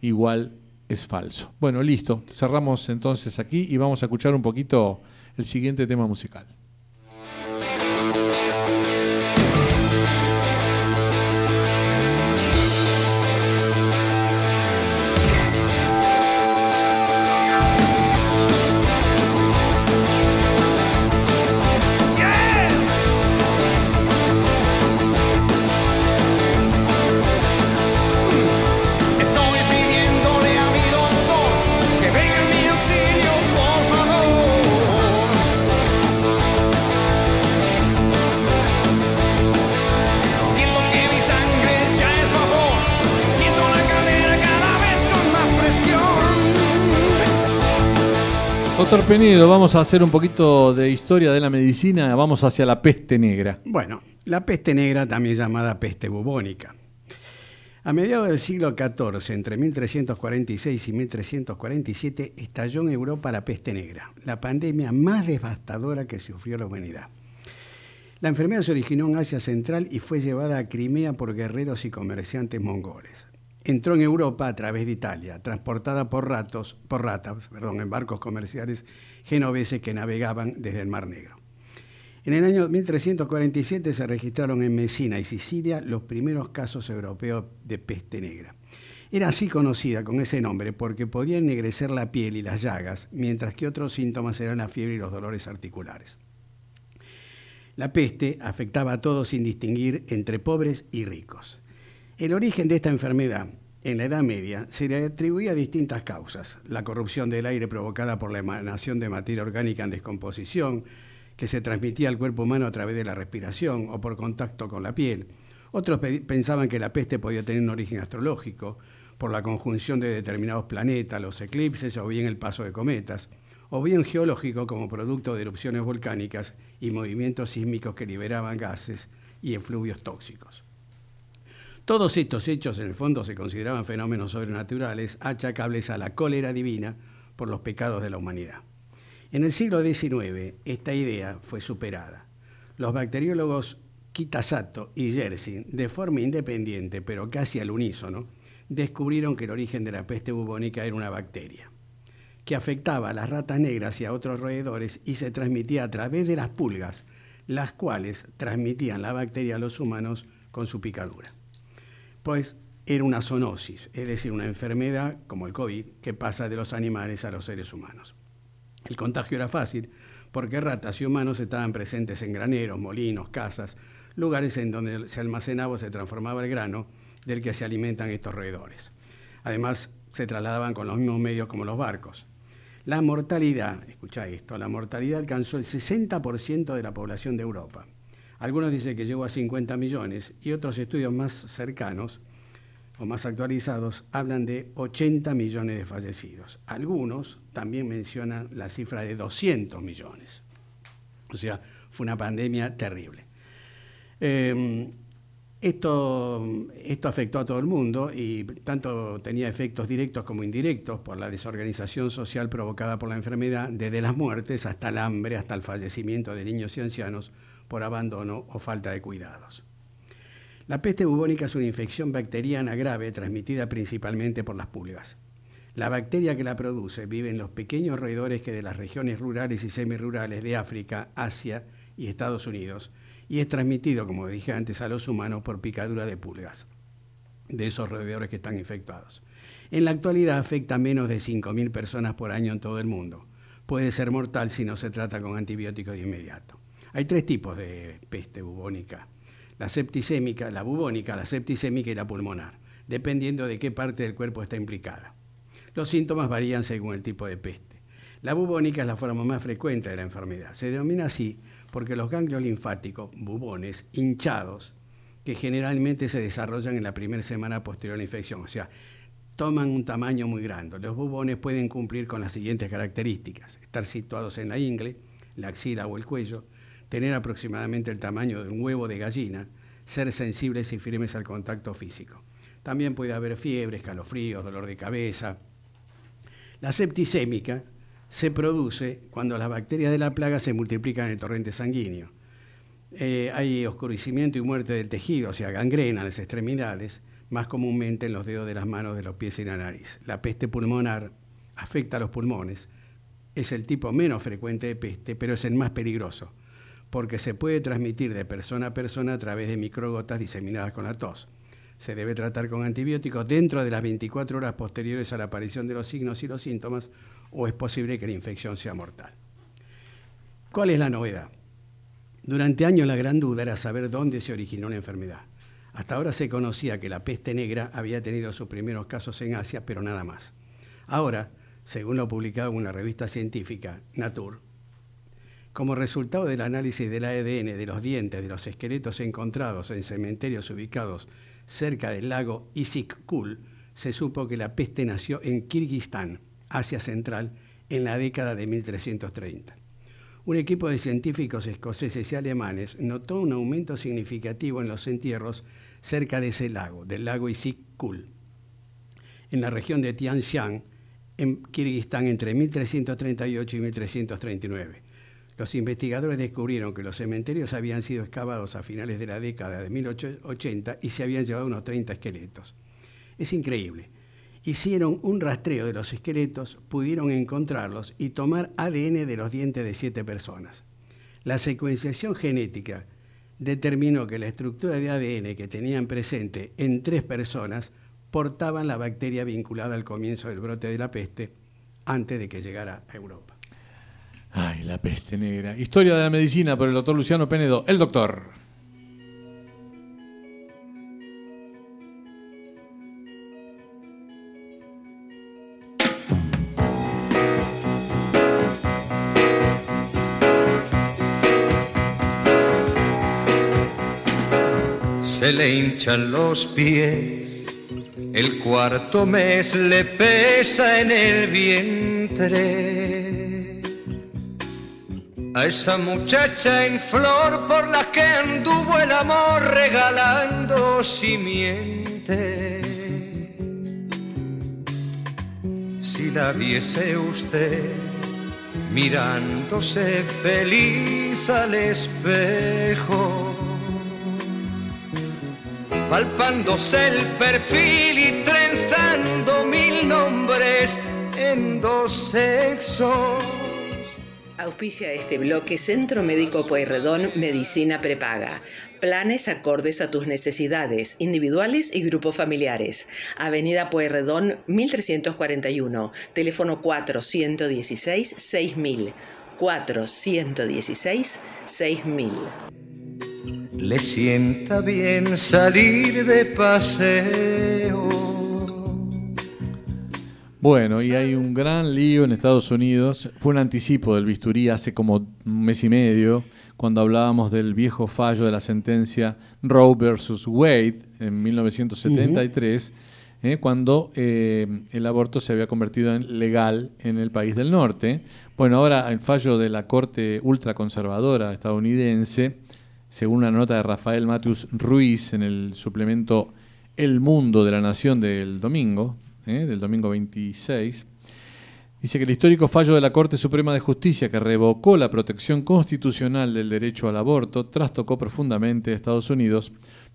igual es falso. Bueno, listo. Cerramos entonces aquí y vamos a escuchar un poquito el siguiente tema musical. Doctor Penedo, vamos a hacer un poquito de historia de la medicina, vamos hacia la peste negra. Bueno, la peste negra, también llamada peste bubónica. A mediados del siglo XIV, entre 1346 y 1347, estalló en Europa la peste negra, la pandemia más devastadora que sufrió la humanidad. La enfermedad se originó en Asia Central y fue llevada a Crimea por guerreros y comerciantes mongoles entró en Europa a través de Italia, transportada por, ratos, por ratas perdón, en barcos comerciales genoveses que navegaban desde el Mar Negro. En el año 1347 se registraron en Messina y Sicilia los primeros casos europeos de peste negra. Era así conocida con ese nombre porque podía ennegrecer la piel y las llagas, mientras que otros síntomas eran la fiebre y los dolores articulares. La peste afectaba a todos sin distinguir entre pobres y ricos. El origen de esta enfermedad en la Edad Media se le atribuía a distintas causas. La corrupción del aire provocada por la emanación de materia orgánica en descomposición, que se transmitía al cuerpo humano a través de la respiración o por contacto con la piel. Otros pensaban que la peste podía tener un origen astrológico, por la conjunción de determinados planetas, los eclipses o bien el paso de cometas, o bien geológico como producto de erupciones volcánicas y movimientos sísmicos que liberaban gases y efluvios tóxicos. Todos estos hechos en el fondo se consideraban fenómenos sobrenaturales achacables a la cólera divina por los pecados de la humanidad. En el siglo XIX esta idea fue superada. Los bacteriólogos Kitasato y Yersin, de forma independiente pero casi al unísono, descubrieron que el origen de la peste bubónica era una bacteria, que afectaba a las ratas negras y a otros roedores y se transmitía a través de las pulgas, las cuales transmitían la bacteria a los humanos con su picadura era una zoonosis, es decir, una enfermedad como el COVID que pasa de los animales a los seres humanos. El contagio era fácil porque ratas y humanos estaban presentes en graneros, molinos, casas, lugares en donde se almacenaba o se transformaba el grano del que se alimentan estos roedores. Además, se trasladaban con los mismos medios como los barcos. La mortalidad, escucha esto, la mortalidad alcanzó el 60% de la población de Europa. Algunos dicen que llegó a 50 millones y otros estudios más cercanos o más actualizados hablan de 80 millones de fallecidos. Algunos también mencionan la cifra de 200 millones. O sea, fue una pandemia terrible. Em, esto, esto afectó a todo el mundo y tanto tenía efectos directos como indirectos por la desorganización social provocada por la enfermedad, desde las muertes hasta el hambre, hasta el fallecimiento de niños y ancianos por abandono o falta de cuidados. La peste bubónica es una infección bacteriana grave transmitida principalmente por las pulgas. La bacteria que la produce vive en los pequeños roedores que de las regiones rurales y semirurales de África, Asia y Estados Unidos y es transmitido, como dije antes, a los humanos por picadura de pulgas, de esos roedores que están infectados. En la actualidad afecta a menos de 5.000 personas por año en todo el mundo. Puede ser mortal si no se trata con antibióticos de inmediato. Hay tres tipos de peste bubónica. La septicémica, la bubónica, la septicémica y la pulmonar, dependiendo de qué parte del cuerpo está implicada. Los síntomas varían según el tipo de peste. La bubónica es la forma más frecuente de la enfermedad. Se denomina así porque los ganglios linfáticos, bubones, hinchados, que generalmente se desarrollan en la primera semana posterior a la infección, o sea, toman un tamaño muy grande. Los bubones pueden cumplir con las siguientes características. Estar situados en la ingle, la axila o el cuello, tener aproximadamente el tamaño de un huevo de gallina, ser sensibles y firmes al contacto físico. También puede haber fiebre, escalofríos, dolor de cabeza. La septicémica se produce cuando las bacterias de la plaga se multiplican en el torrente sanguíneo. Eh, hay oscurecimiento y muerte del tejido, o sea, gangrena en las extremidades, más comúnmente en los dedos de las manos, de los pies y la nariz. La peste pulmonar afecta a los pulmones. Es el tipo menos frecuente de peste, pero es el más peligroso, porque se puede transmitir de persona a persona a través de microgotas diseminadas con la tos. Se debe tratar con antibióticos dentro de las 24 horas posteriores a la aparición de los signos y los síntomas o es posible que la infección sea mortal. ¿Cuál es la novedad? Durante años la gran duda era saber dónde se originó la enfermedad. Hasta ahora se conocía que la peste negra había tenido sus primeros casos en Asia, pero nada más. Ahora, según lo publicado en una revista científica, Nature, como resultado del análisis del ADN de los dientes de los esqueletos encontrados en cementerios ubicados cerca del lago Issyk-Kul, se supo que la peste nació en Kirguistán, Asia Central en la década de 1330. Un equipo de científicos escoceses y alemanes notó un aumento significativo en los entierros cerca de ese lago, del lago Issyk-Kul, en la región de Tian en Kirguistán entre 1338 y 1339. Los investigadores descubrieron que los cementerios habían sido excavados a finales de la década de 1880 y se habían llevado unos 30 esqueletos. Es increíble hicieron un rastreo de los esqueletos, pudieron encontrarlos y tomar ADN de los dientes de siete personas. La secuenciación genética determinó que la estructura de ADN que tenían presente en tres personas portaban la bacteria vinculada al comienzo del brote de la peste antes de que llegara a Europa. Ay, la peste negra. Historia de la medicina por el doctor Luciano Penedo, el doctor. se le hinchan los pies, el cuarto mes le pesa en el vientre. A esa muchacha en flor por la que anduvo el amor regalando simiente. Si la viese usted mirándose feliz al espejo palpándose el perfil y trenzando mil nombres en dos sexos. Auspicia este bloque Centro Médico Pueyrredón Medicina Prepaga. Planes acordes a tus necesidades, individuales y grupos familiares. Avenida Pueyrredón 1341, teléfono 416 6000. 416 6000 le sienta bien salir de paseo. Bueno, y hay un gran lío en Estados Unidos. Fue un anticipo del bisturí hace como un mes y medio, cuando hablábamos del viejo fallo de la sentencia Roe versus Wade en 1973, eh, cuando eh, el aborto se había convertido en legal en el país del norte. Bueno, ahora el fallo de la Corte ultraconservadora estadounidense, según una nota de Rafael Matius Ruiz en el suplemento El Mundo de la Nación del domingo, eh, del domingo 26, dice que el histórico fallo de la Corte Suprema de Justicia que revocó la protección constitucional del derecho al aborto trastocó profundamente a Estados Unidos,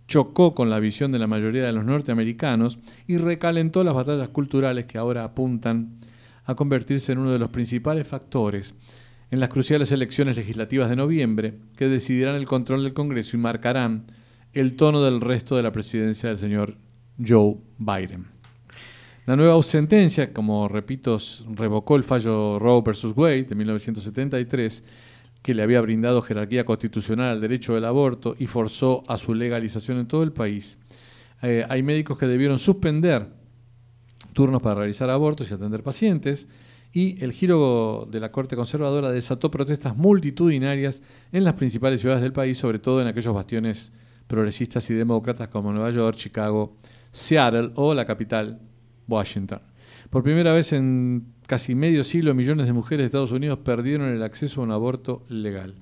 chocó con la visión de la mayoría de los norteamericanos y recalentó las batallas culturales que ahora apuntan a convertirse en uno de los principales factores en las cruciales elecciones legislativas de noviembre que decidirán el control del Congreso y marcarán el tono del resto de la presidencia del señor Joe Biden. La nueva sentencia, como repito, revocó el fallo Roe versus Wade de 1973, que le había brindado jerarquía constitucional al derecho del aborto y forzó a su legalización en todo el país. Eh, hay médicos que debieron suspender turnos para realizar abortos y atender pacientes, y el giro de la Corte Conservadora desató protestas multitudinarias en las principales ciudades del país, sobre todo en aquellos bastiones progresistas y demócratas como Nueva York, Chicago, Seattle o la capital, Washington. Por primera vez en casi medio siglo, millones de mujeres de Estados Unidos perdieron el acceso a un aborto legal.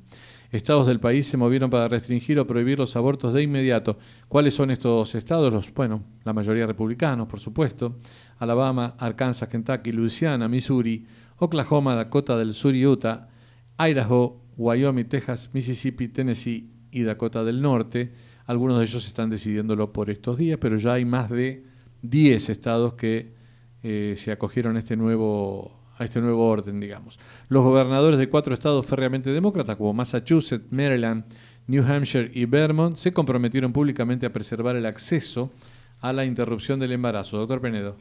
Estados del país se movieron para restringir o prohibir los abortos de inmediato. ¿Cuáles son estos estados? Los, bueno, la mayoría republicanos, por supuesto. Alabama, Arkansas, Kentucky, Louisiana, Missouri, Oklahoma, Dakota del Sur y Utah, Idaho, Wyoming, Texas, Mississippi, Tennessee y Dakota del Norte. Algunos de ellos están decidiéndolo por estos días, pero ya hay más de 10 estados que eh, se acogieron a este nuevo a este nuevo orden, digamos. Los gobernadores de cuatro estados férreamente demócratas, como Massachusetts, Maryland, New Hampshire y Vermont, se comprometieron públicamente a preservar el acceso a la interrupción del embarazo. Doctor Penedo.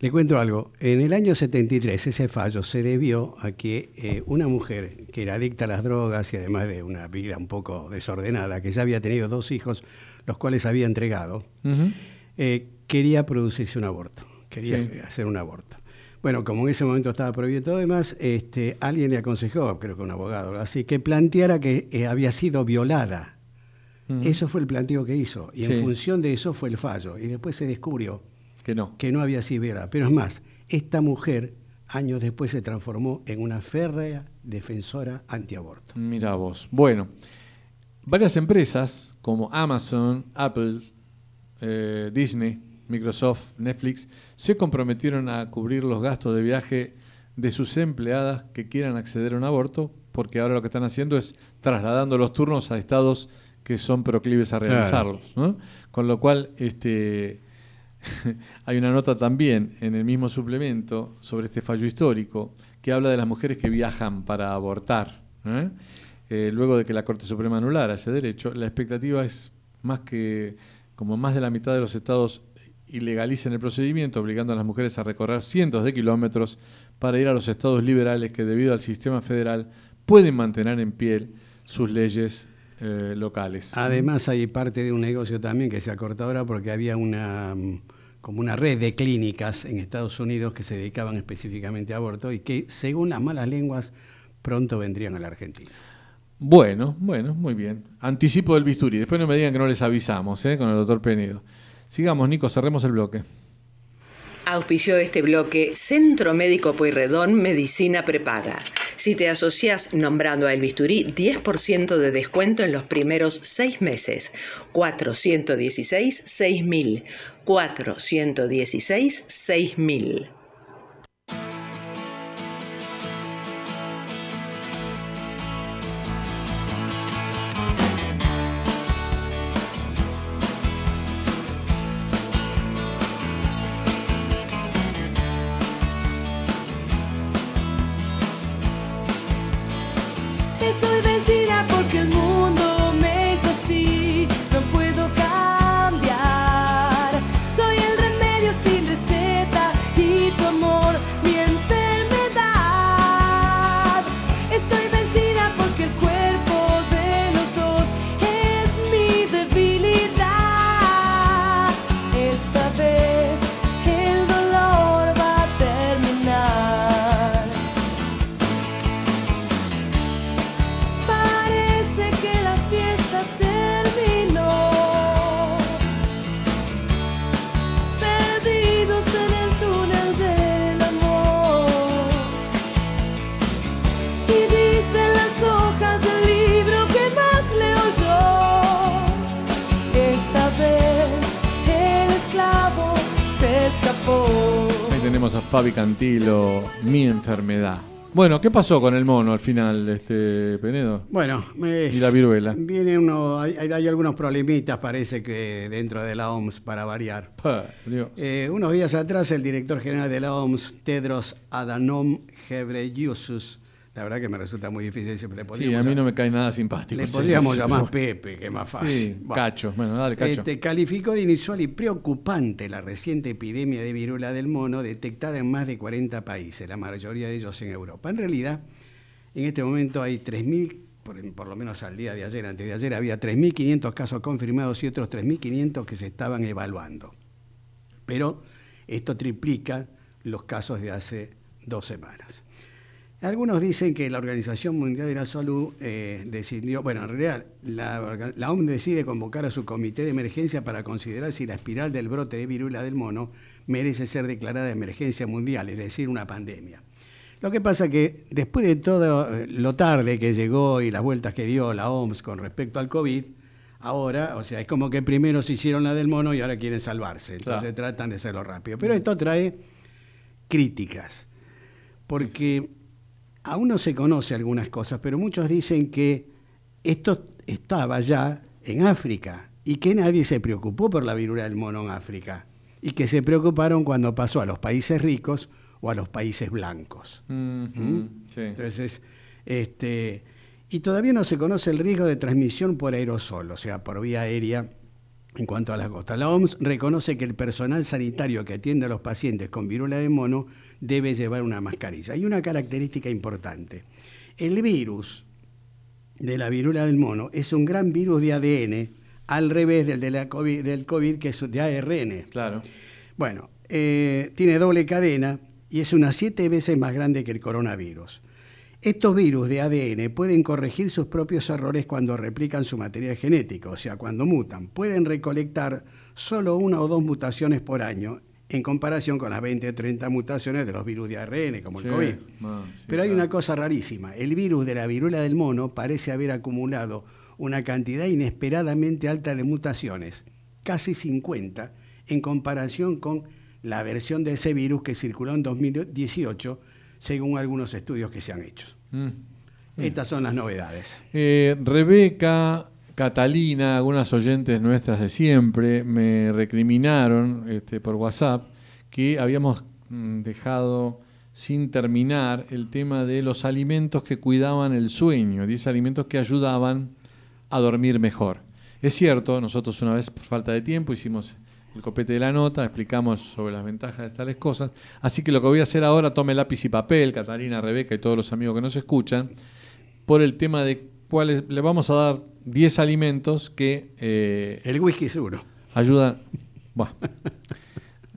Le cuento algo. En el año 73 ese fallo se debió a que eh, una mujer que era adicta a las drogas y además de una vida un poco desordenada, que ya había tenido dos hijos, los cuales había entregado, eh, quería producirse un aborto, quería hacer un aborto. Bueno, como en ese momento estaba prohibido todo demás, este, alguien le aconsejó, creo que un abogado, así que planteara que eh, había sido violada. Eso fue el planteo que hizo. Y en función de eso fue el fallo. Y después se descubrió que no, que no había sido violada. Pero es más, esta mujer años después se transformó en una férrea defensora antiaborto. Mira vos. Bueno, varias empresas como Amazon, Apple, eh, Disney, Microsoft, Netflix, se comprometieron a cubrir los gastos de viaje de sus empleadas que quieran acceder a un aborto, porque ahora lo que están haciendo es trasladando los turnos a estados que son proclives a realizarlos. Con lo cual, este, hay una nota también en el mismo suplemento sobre este fallo histórico que habla de las mujeres que viajan para abortar. ¿eh? Eh, luego de que la Corte Suprema anulara ese derecho, la expectativa es más que como más de la mitad de los estados ilegalicen el procedimiento, obligando a las mujeres a recorrer cientos de kilómetros para ir a los estados liberales que debido al sistema federal pueden mantener en pie sus leyes eh, locales. Además hay parte de un negocio también que se ha cortado ahora porque había una mm, como una red de clínicas en Estados Unidos que se dedicaban específicamente a aborto y que según las malas lenguas pronto vendrían a la Argentina. Bueno, bueno, muy bien. Anticipo del bisturí. Después no me digan que no les avisamos ¿eh? con el doctor Penedo. Sigamos, Nico, cerremos el bloque. Auspició este bloque Centro Médico Pueyrredón Medicina Prepaga. Si te asocias nombrando a El Bisturí, 10% de descuento en los primeros seis meses. 416 6000. 416 6000. Fabi Cantilo, Mi enfermedad. Bueno, ¿qué pasó con el mono al final, este Penedo? Bueno, me- Y la viruela. Viene uno, hay, algunos problemitas, parece que dentro de la OMS, para variar. Pa, Dios. Eh, unos días atrás, el director general de la OMS, Tedros Adhanom Ghebreyesus, la verdad que me resulta muy difícil, siempre le Sí, a mí no me cae nada simpático. Le podríamos sí, llamar no. Pepe, que es más fácil. Sí, Bueno. Cacho. Bueno, dale, Cacho. Este, calificó de inusual y preocupante la reciente epidemia de viruela del mono detectada en más de 40 países, la mayoría de ellos en Europa. En realidad, en este momento hay 3.000, por, por lo menos al día de ayer, antes de ayer, había 3.500 casos confirmados y otros 3.500 que se estaban evaluando. Pero esto triplica los casos de hace dos semanas. Algunos dicen que la Organización Mundial de la Salud eh, decidió, bueno, en realidad la, OMS decide convocar a su comité de emergencia para considerar si la espiral del brote de viruela del mono merece ser declarada de emergencia mundial, es decir, una pandemia. Lo que pasa que después de todo eh, lo tarde que llegó y las vueltas que dio la OMS con respecto al COVID, ahora, o sea, es como que primero se hicieron la del mono y ahora quieren salvarse, entonces Claro. tratan de hacerlo rápido. Pero esto trae críticas, porque aún no se conoce algunas cosas, pero muchos dicen que esto estaba ya en África y que nadie se preocupó por la viruela del mono en África y que se preocuparon cuando pasó a los países ricos o a los países blancos. ¿Mm? sí. Entonces, este, y todavía no se conoce el riesgo de transmisión por aerosol, o sea, por vía aérea en cuanto a la costa. La OMS reconoce que el personal sanitario que atiende a los pacientes con viruela de mono debe llevar una mascarilla. Hay una característica importante. El virus de la viruela del mono es un gran virus de ADN, al revés del, de la COVID, del COVID, que es de ARN. Claro. Bueno, eh, tiene doble cadena y es unas siete veces más grande que el coronavirus. Estos virus de ADN pueden corregir sus propios errores cuando replican su material genético, o sea, cuando mutan. Pueden recolectar solo una o dos mutaciones por año en comparación con las 20 o 30 mutaciones de los virus de ARN, como Sí, el COVID. ah, sí, Pero hay claro. una cosa rarísima. El virus de la viruela del mono parece haber acumulado una cantidad inesperadamente alta de mutaciones, casi 50, en comparación con la versión de ese virus que circuló en 2018, según algunos estudios que se han hecho. Mm. Estas son las novedades. Eh, Rebeca, Catalina, algunas oyentes nuestras de siempre, me recriminaron este, por WhatsApp que habíamos mm, dejado sin terminar el tema de los alimentos que cuidaban el sueño, 10 alimentos que ayudaban a dormir mejor. Es cierto, nosotros una vez por falta de tiempo hicimos el copete de la nota, explicamos sobre las ventajas de tales cosas, así que lo que voy a hacer ahora, tome lápiz y papel, Catalina, Rebeca y todos los amigos que nos escuchan, por el tema de cuáles le vamos a dar 10 alimentos que eh, El whisky es uno. ayudan. Buah.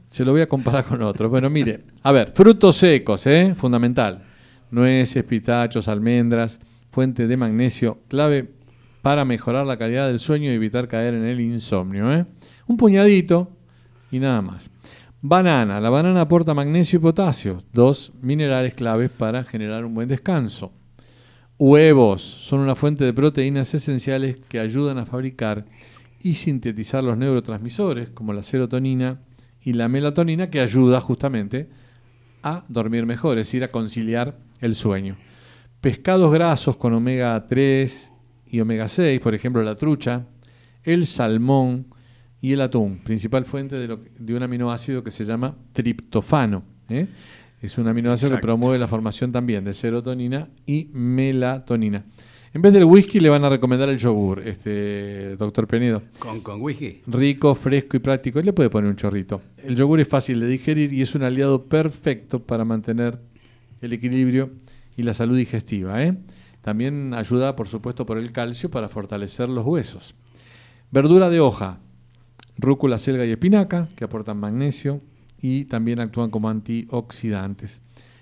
Se lo voy a comparar con otros. Bueno, mire, a ver, frutos secos, ¿eh? fundamental. Nueces, pistachos, almendras, fuente de magnesio, clave para mejorar la calidad del sueño y evitar caer en el insomnio. ¿eh? Un puñadito y nada más. Banana. La banana aporta magnesio y potasio, dos minerales claves para generar un buen descanso. Huevos son una fuente de proteínas esenciales que ayudan a fabricar y sintetizar los neurotransmisores como la serotonina y la melatonina que ayuda justamente a dormir mejor, es decir, a conciliar el sueño. Pescados grasos con omega 3 y omega 6, por ejemplo la trucha, el salmón y el atún, principal fuente de, lo de un aminoácido que se llama triptofano. ¿eh? Es un aminoácido Exacto. que promueve la formación también de serotonina y melatonina. En vez del whisky le van a recomendar el yogur, este doctor Penedo. Con, con whisky. Rico, fresco y práctico. Y le puede poner un chorrito. El yogur es fácil de digerir y es un aliado perfecto para mantener el equilibrio y la salud digestiva. ¿eh? También ayuda, por supuesto, por el calcio para fortalecer los huesos. Verdura de hoja, rúcula, selga y espinaca, que aportan magnesio y también actúan como antioxidantes.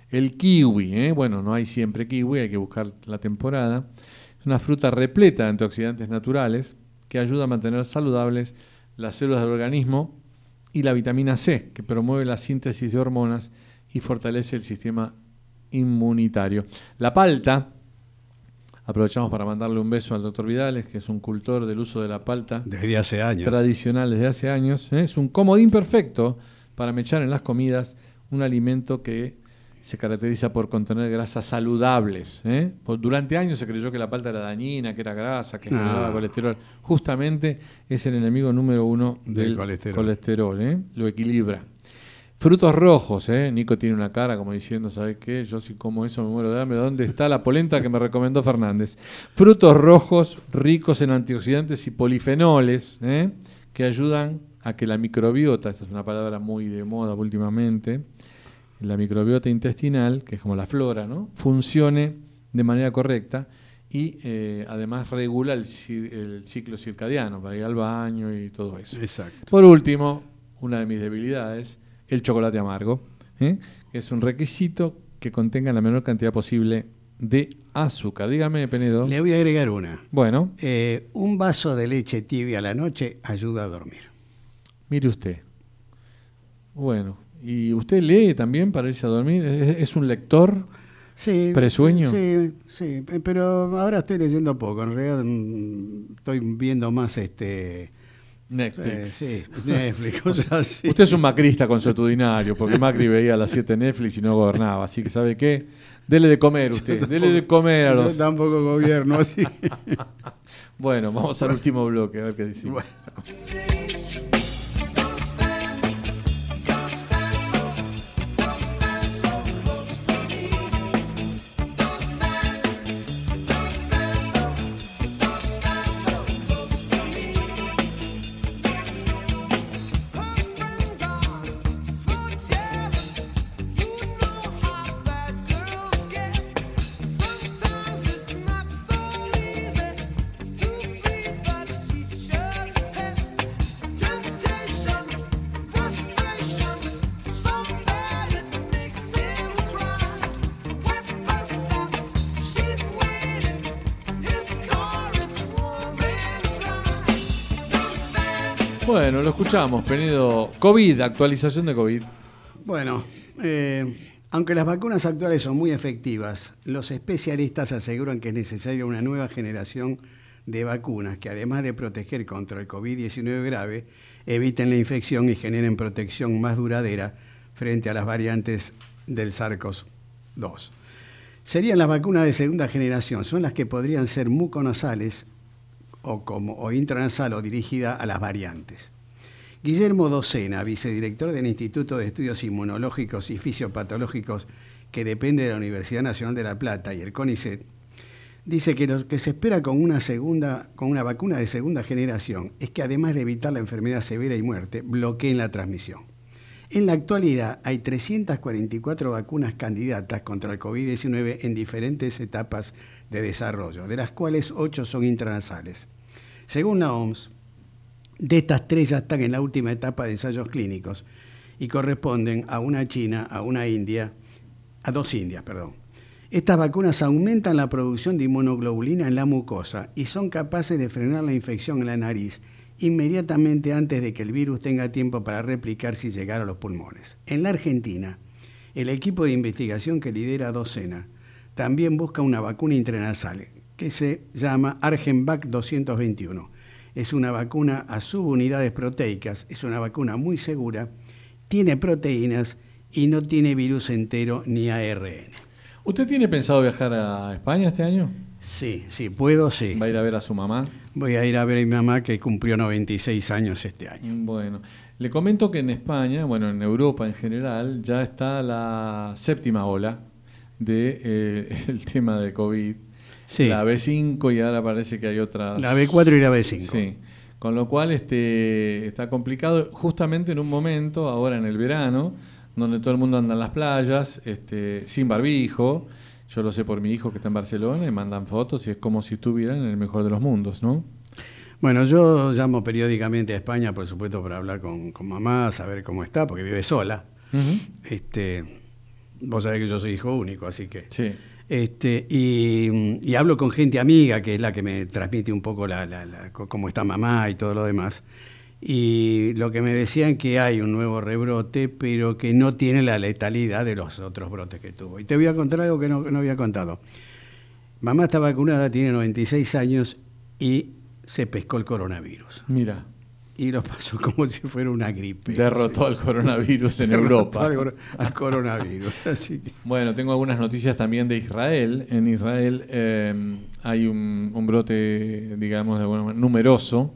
El kiwi, ¿eh? bueno, no hay siempre kiwi, hay que buscar la temporada. Es una fruta repleta de antioxidantes naturales que ayuda a mantener saludables las células del organismo y la vitamina C, que promueve la síntesis de hormonas y fortalece el sistema inmunitario. La palta, aprovechamos para mandarle un beso al doctor Vidales, que es un cultor del uso de la palta Desde hace años. tradicional desde hace años. ¿eh? Es un comodín perfecto para mechar en las comidas un alimento que se caracteriza por contener grasas saludables. ¿eh? Por- Durante años se creyó que la palta era dañina, que era grasa, que No. generaba colesterol. Justamente es el enemigo número uno del, Del colesterol. colesterol. ¿eh? Lo equilibra. Frutos rojos, ¿eh? Nico tiene una cara como diciendo, ¿sabes qué? Yo si como eso me muero de hambre. ¿Dónde está la polenta que me recomendó Fernández? Frutos rojos ricos en antioxidantes y polifenoles, ¿eh? que ayudan a que la microbiota, esta es una palabra muy de moda últimamente, la microbiota intestinal, que es como la flora, ¿no? funcione de manera correcta y eh, además regula el, ci- el ciclo circadiano para ir al baño y todo eso. Exacto. Por último, una de mis debilidades, el chocolate amargo, ¿eh? que es un requisito que contenga la menor cantidad posible de azúcar. Dígame, Penedo. Le voy a agregar una. Bueno, Eh, un vaso de leche tibia a la noche ayuda a dormir. Mire usted. Bueno, ¿y usted lee también para irse a dormir? ¿Es, es un lector? Sí. ¿Presueño? Sí, sí, pe- pero ahora estoy leyendo poco. En realidad mm, estoy viendo más este. Netflix. eh, sí, Netflix, cosas así. Usted es un macrista consuetudinario, porque Macri veía a las 7 Netflix y no gobernaba. Así que, ¿sabe qué? Dele de comer usted, dele de comer a Yo los... tampoco gobierno así. bueno, vamos al último bloque, a ver qué decimos. Bueno, lo escuchamos, Penedo. COVID, actualización de COVID. Bueno, eh, aunque las vacunas actuales son muy efectivas, los especialistas aseguran que es necesaria una nueva generación de vacunas que además de proteger contra el COVID-19 grave, eviten la infección y generen protección más duradera frente a las variantes del SARS-CoV-2. Serían las vacunas de segunda generación, son las que podrían ser muconasales o, como, o intranasal o dirigida a las variantes. Guillermo Docena, vicedirector del Instituto de Estudios Inmunológicos y Fisiopatológicos que depende de la Universidad Nacional de La Plata y el CONICET, dice que lo que se espera con una, vacuna de segunda generación es que además de evitar la enfermedad severa y muerte, bloqueen la transmisión. En la actualidad hay 344 vacunas candidatas contra el COVID-19 en diferentes etapas de desarrollo, de las cuales 8 son intranasales. Según la OMS, de estas tres ya están en la última etapa de ensayos clínicos y corresponden a una China, a una India, a dos Indias, perdón. Estas vacunas aumentan la producción de inmunoglobulina en la mucosa y son capaces de frenar la infección en la nariz inmediatamente antes de que el virus tenga tiempo para replicarse y llegar a los pulmones. En la Argentina, el equipo de investigación que lidera Docena también busca una vacuna intranasal que se llama Argenvac 221. Es una vacuna a subunidades proteicas, es una vacuna muy segura, tiene proteínas y no tiene virus entero ni ARN. ¿Usted tiene pensado viajar a España este año? Sí, sí, puedo, sí. ¿Va a ir a ver a su mamá? Voy a ir a ver a mi mamá que cumplió 96 años este año. Bueno, le comento que en España, bueno, en Europa en general, ya está la séptima ola del de, eh, el tema de COVID. Sí. La B5 y ahora parece que hay otras. La B4 y la B5. Sí. Con lo cual este, está complicado justamente en un momento, ahora en el verano, donde todo el mundo anda en las playas, este, sin barbijo. Yo lo sé por mi hijo que está en Barcelona y mandan fotos y es como si estuvieran en el mejor de los mundos, ¿no? Bueno, yo llamo periódicamente a España, por supuesto, para hablar con, con mamá, saber cómo está, porque vive sola. Este, vos sabés que yo soy hijo único, así que. Sí. Este, y, hablo con gente amiga, que es la que me transmite un poco la, la- la- cómo está mamá y todo lo demás. Y lo que me decían que hay un nuevo rebrote, pero que no tiene la letalidad de los otros brotes que tuvo. Y te voy a contar algo que no había contado. Mamá está vacunada, tiene 96 años y se pescó el coronavirus. Mira. Y lo pasó como si fuera una gripe. Derrotó al coronavirus en Derrotó Europa. Al, cor- al coronavirus. Así que- Bueno, tengo algunas noticias también de Israel. En Israel eh, hay un, un brote, digamos, de alguna manera, numeroso,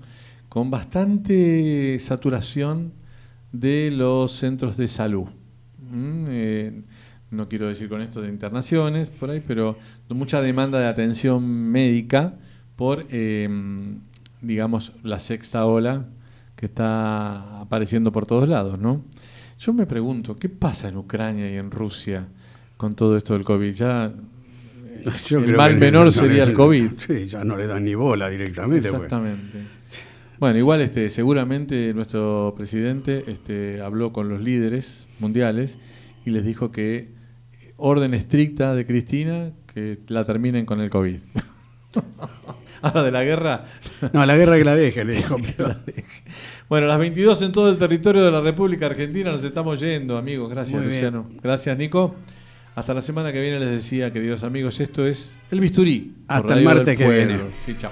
con bastante saturación de los centros de salud. Mm, eh, no quiero decir con esto de internaciones por ahí, pero mucha demanda de atención médica por, eh, digamos, la sexta ola que está apareciendo por todos lados, ¿no? Yo me pregunto, ¿qué pasa en Ucrania y en Rusia con todo esto del COVID? Ya eh, Yo el mal menor no sería le- el COVID. Sí, ya no le dan ni bola directamente. pues. Exactamente. Bueno, igual este, seguramente nuestro presidente este, habló con los líderes mundiales y les dijo que orden estricta de Cristina que la terminen con el COVID. Ahora de la guerra. No, la guerra que la deje, le dijo. Bueno, las 22 en todo el territorio de la República Argentina nos estamos yendo, amigos. Gracias, Muy bien. Luciano. Gracias, Nico. Hasta la semana que viene les decía, queridos amigos, esto es El Bisturí. Hasta el martes que viene. Sí, chao.